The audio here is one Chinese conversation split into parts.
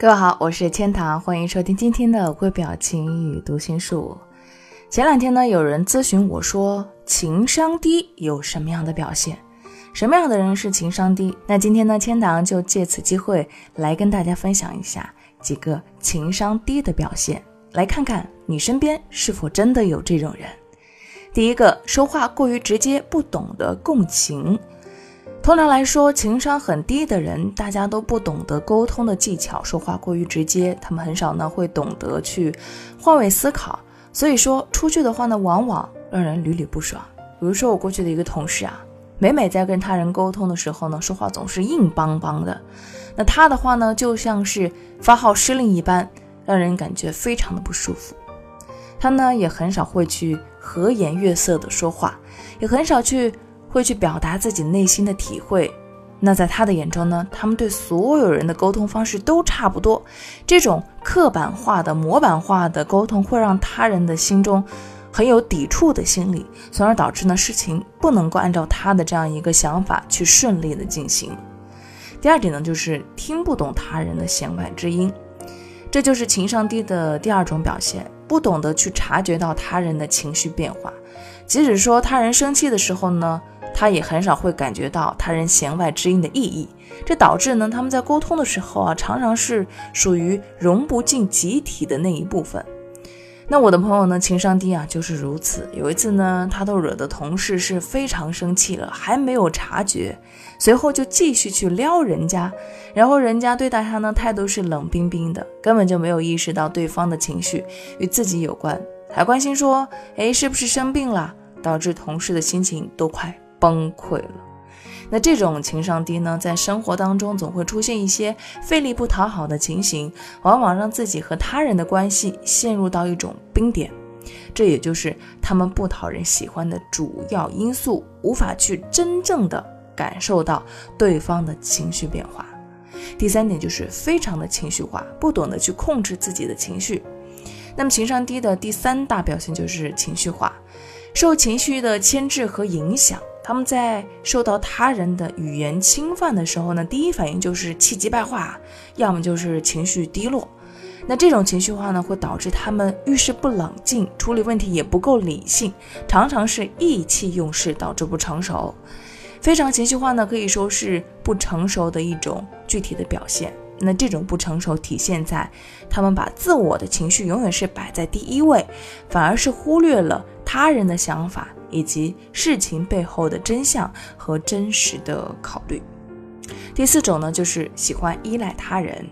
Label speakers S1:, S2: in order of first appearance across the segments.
S1: 各位好，我是千堂，欢迎收听今天的微表情与读心术。前两天呢，有人咨询我说，情商低有什么样的表现？什么样的人是情商低？那今天呢，千堂就借此机会来跟大家分享一下几个情商低的表现，来看看你身边是否真的有这种人。第一个，说话过于直接，不懂得共情。通常来说，情商很低的人，大家都不懂得沟通的技巧，说话过于直接，他们很少呢会懂得去换位思考，所以说出去的话呢，往往让人屡屡不爽。比如说我过去的一个同事啊，每每在跟他人沟通的时候呢，说话总是硬邦邦的，那他的话呢，就像是发号施令一般，让人感觉非常的不舒服。他呢也很少会去和颜悦色的说话，也很少去。会去表达自己内心的体会，那在他的眼中呢，他们对所有人的沟通方式都差不多，这种刻板化的、模板化的沟通会让他人的心中很有抵触的心理，从而导致呢事情不能够按照他的这样一个想法去顺利的进行。第二点呢，就是听不懂他人的弦外之音，这就是情商低的第二种表现，不懂得去察觉到他人的情绪变化，即使说他人生气的时候呢。他也很少会感觉到他人弦外之音的意义，这导致呢，他们在沟通的时候啊，常常是属于融不进集体的那一部分。那我的朋友呢，情商低啊，就是如此。有一次呢，他都惹得同事是非常生气了，还没有察觉，随后就继续去撩人家，然后人家对待他呢，态度是冷冰冰的，根本就没有意识到对方的情绪与自己有关，还关心说，哎，是不是生病了？导致同事的心情都快。崩溃了，那这种情商低呢，在生活当中总会出现一些费力不讨好的情形，往往让自己和他人的关系陷入到一种冰点，这也就是他们不讨人喜欢的主要因素，无法去真正的感受到对方的情绪变化。第三点就是非常的情绪化，不懂得去控制自己的情绪。那么情商低的第三大表现就是情绪化，受情绪的牵制和影响。他们在受到他人的语言侵犯的时候呢，第一反应就是气急败坏，要么就是情绪低落。那这种情绪化呢，会导致他们遇事不冷静，处理问题也不够理性，常常是意气用事，导致不成熟。非常情绪化呢，可以说是不成熟的一种具体的表现。那这种不成熟体现在他们把自我的情绪永远是摆在第一位，反而是忽略了他人的想法。以及事情背后的真相和真实的考虑。第四种呢，就是喜欢依赖他人。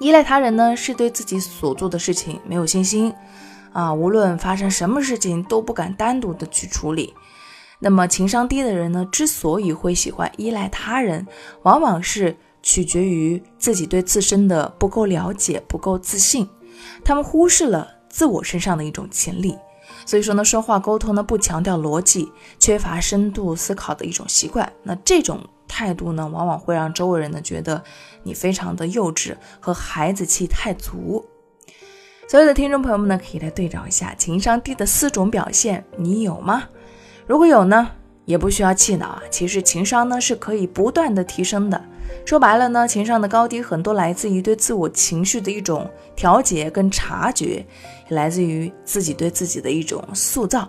S1: 依赖他人呢，是对自己所做的事情没有信心啊，无论发生什么事情都不敢单独的去处理。那么情商低的人呢，之所以会喜欢依赖他人，往往是取决于自己对自身的不够了解、不够自信，他们忽视了自我身上的一种潜力。所以说呢，说话沟通呢不强调逻辑，缺乏深度思考的一种习惯。那这种态度呢，往往会让周围人呢觉得你非常的幼稚和孩子气太足。所有的听众朋友们呢，可以来对照一下情商低的四种表现，你有吗？如果有呢，也不需要气恼啊。其实情商呢是可以不断的提升的。说白了呢，情商的高低很多来自于对自我情绪的一种调节跟察觉，也来自于自己对自己的一种塑造。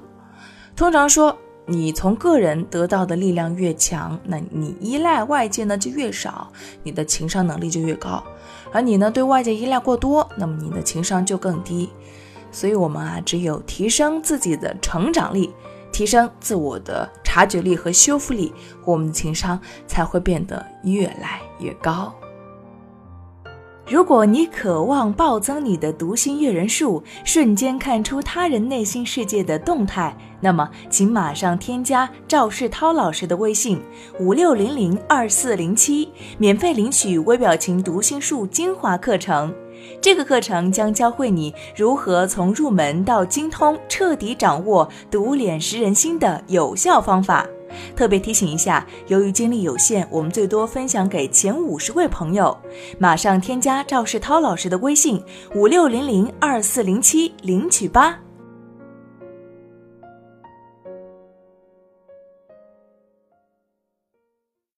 S1: 通常说，你从个人得到的力量越强，那你依赖外界呢就越少，你的情商能力就越高。而你呢对外界依赖过多，那么你的情商就更低。所以，我们啊，只有提升自己的成长力。提升自我的察觉力和修复力，我们的情商才会变得越来越高。如果你渴望暴增你的读心阅人数，瞬间看出他人内心世界的动态，那么请马上添加赵世涛老师的微信五六零零二四零七，免费领取微表情读心术精华课程。这个课程将教会你如何从入门到精通，彻底掌握读脸识人心的有效方法。特别提醒一下，由于精力有限，我们最多分享给前五十位朋友。马上添加赵世涛老师的微信：五六零零二四零七，领取吧。